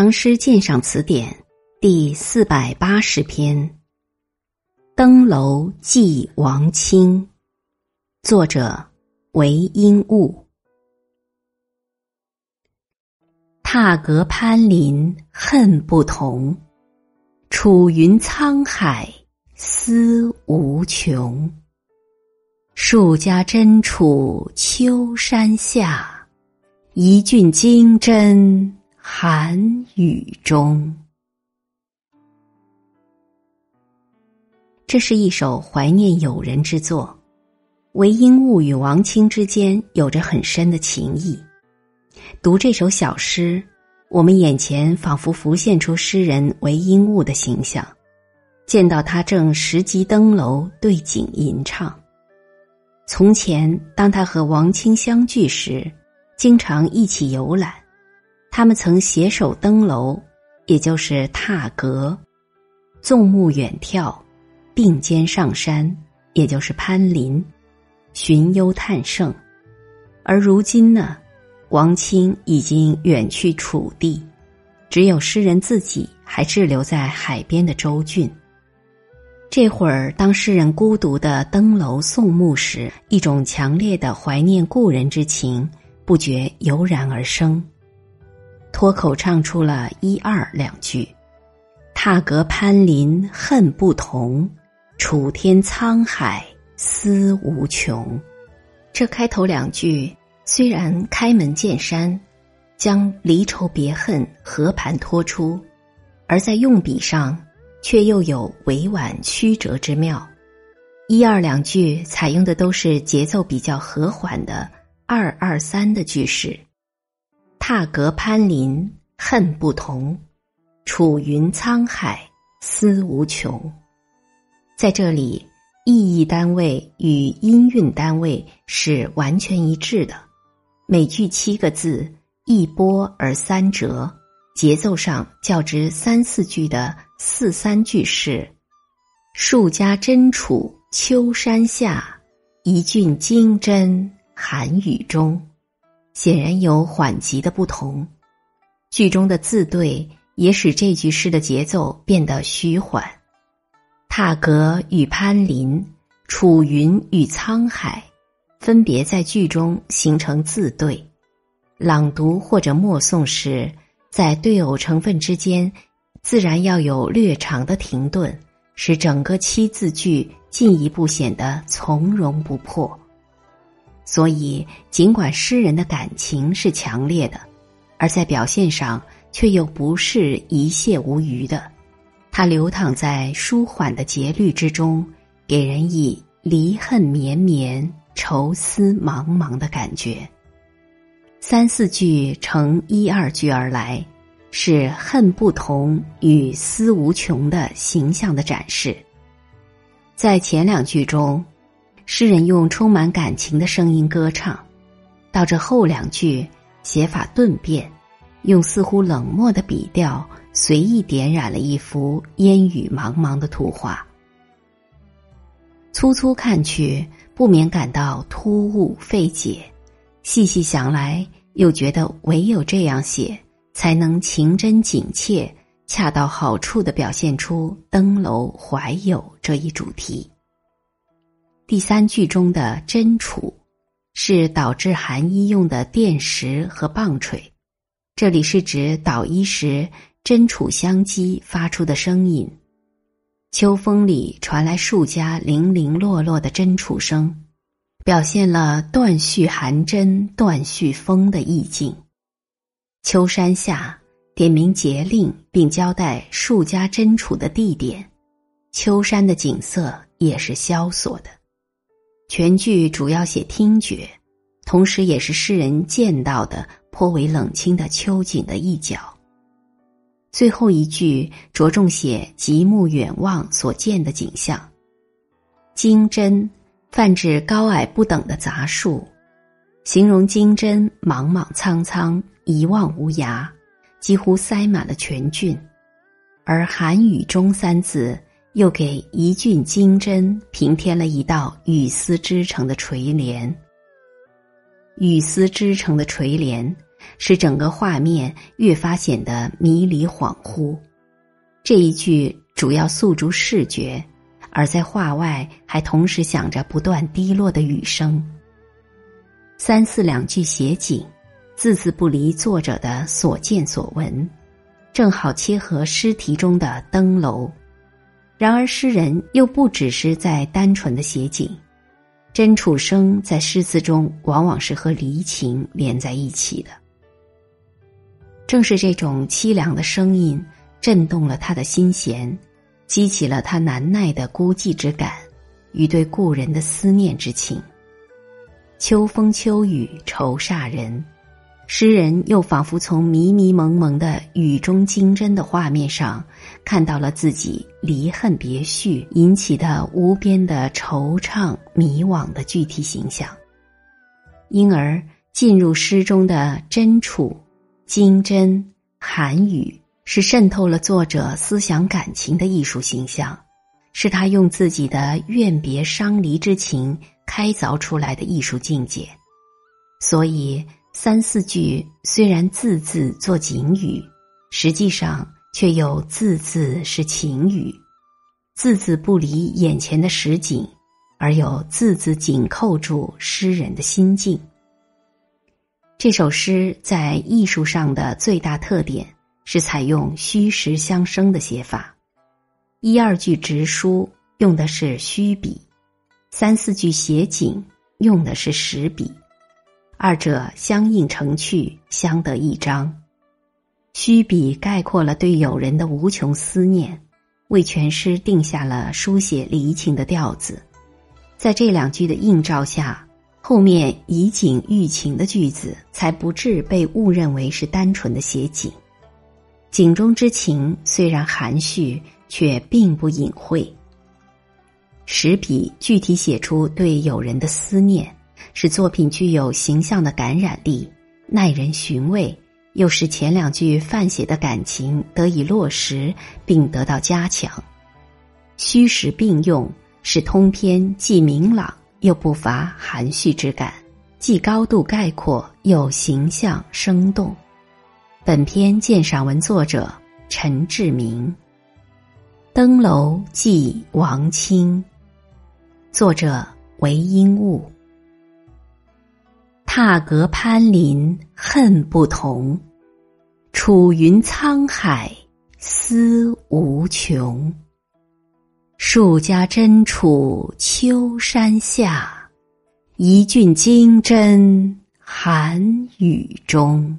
唐诗鉴赏词典第四百八十篇《登楼记王卿》，作者韦应物。踏阁攀林恨不同，楚云沧海思无穷。数家珍处秋山下，一郡金针。寒雨中，这是一首怀念友人之作。韦应物与王清之间有着很深的情谊。读这首小诗，我们眼前仿佛浮现出诗人韦应物的形象，见到他正拾级登楼，对景吟唱。从前，当他和王清相聚时，经常一起游览。他们曾携手登楼，也就是踏阁；纵目远眺，并肩上山，也就是攀林；寻幽探胜。而如今呢，王清已经远去楚地，只有诗人自己还滞留在海边的州郡。这会儿，当诗人孤独的登楼送目时，一种强烈的怀念故人之情不觉油然而生。脱口唱出了一二两句：“踏阁攀林恨不同，楚天沧海思无穷。”这开头两句虽然开门见山，将离愁别恨和盘托出，而在用笔上却又有委婉曲折之妙。一二两句采用的都是节奏比较和缓的二二三的句式。踏阁攀林恨不同，楚云沧海思无穷。在这里，意义单位与音韵单位是完全一致的。每句七个字，一波而三折，节奏上较之三四句的四三句式。数家珍处秋山下，一郡金针寒雨中。显然有缓急的不同，剧中的字对也使这句诗的节奏变得虚缓。踏阁与攀林，楚云与沧海，分别在句中形成字对。朗读或者默诵时，在对偶成分之间，自然要有略长的停顿，使整个七字句进一步显得从容不迫。所以，尽管诗人的感情是强烈的，而在表现上却又不是一泻无余的，它流淌在舒缓的节律之中，给人以离恨绵绵、愁思茫茫的感觉。三四句成一二句而来，是恨不同与思无穷的形象的展示。在前两句中。诗人用充满感情的声音歌唱，到这后两句写法顿变，用似乎冷漠的笔调随意点染了一幅烟雨茫茫的图画。粗粗看去，不免感到突兀费解；细细想来，又觉得唯有这样写，才能情真景切、恰到好处的表现出登楼怀友这一主题。第三句中的“真杵”，是导致寒衣用的垫石和棒槌，这里是指捣衣时真杵相击发出的声音。秋风里传来数家零零落落的真杵声，表现了断续寒针、断续风的意境。秋山下点明节令，并交代数家真杵的地点，秋山的景色也是萧索的。全剧主要写听觉，同时也是诗人见到的颇为冷清的秋景的一角。最后一句着重写极目远望所见的景象。金针泛指高矮不等的杂树，形容金针莽莽苍苍一望无涯，几乎塞满了全郡。而寒雨中三字。又给一郡金针平添了一道雨丝织成的垂帘。雨丝织成的垂帘，使整个画面越发显得迷离恍惚。这一句主要诉诸视觉，而在画外还同时响着不断滴落的雨声。三四两句写景，字字不离作者的所见所闻，正好切合诗题中的登楼。然而，诗人又不只是在单纯的写景，真楚生在诗词中往往是和离情连在一起的。正是这种凄凉的声音，震动了他的心弦，激起了他难耐的孤寂之感与对故人的思念之情。秋风秋雨愁煞人。诗人又仿佛从迷迷蒙蒙的雨中金针的画面上，看到了自己离恨别绪引起的无边的惆怅迷惘的具体形象，因而进入诗中的真处、金针、寒雨，是渗透了作者思想感情的艺术形象，是他用自己的怨别伤离之情开凿出来的艺术境界，所以。三四句虽然字字作景语，实际上却又字字是情语，字字不离眼前的实景，而又字字紧扣住诗人的心境。这首诗在艺术上的最大特点是采用虚实相生的写法，一二句直书用的是虚笔，三四句写景用的是实笔。二者相映成趣，相得益彰。虚笔概括了对友人的无穷思念，为全诗定下了书写离情的调子。在这两句的映照下，后面以景喻情的句子才不至被误认为是单纯的写景。景中之情虽然含蓄，却并不隐晦。实笔具体写出对友人的思念。使作品具有形象的感染力，耐人寻味，又使前两句泛写的感情得以落实并得到加强，虚实并用，使通篇既明朗又不乏含蓄之感，既高度概括又形象生动。本篇鉴赏文作者陈志明，《登楼记王卿》，作者韦应物。踏阁攀林恨不同，楚云沧海思无穷。数家珍处秋山下，一郡金针寒雨中。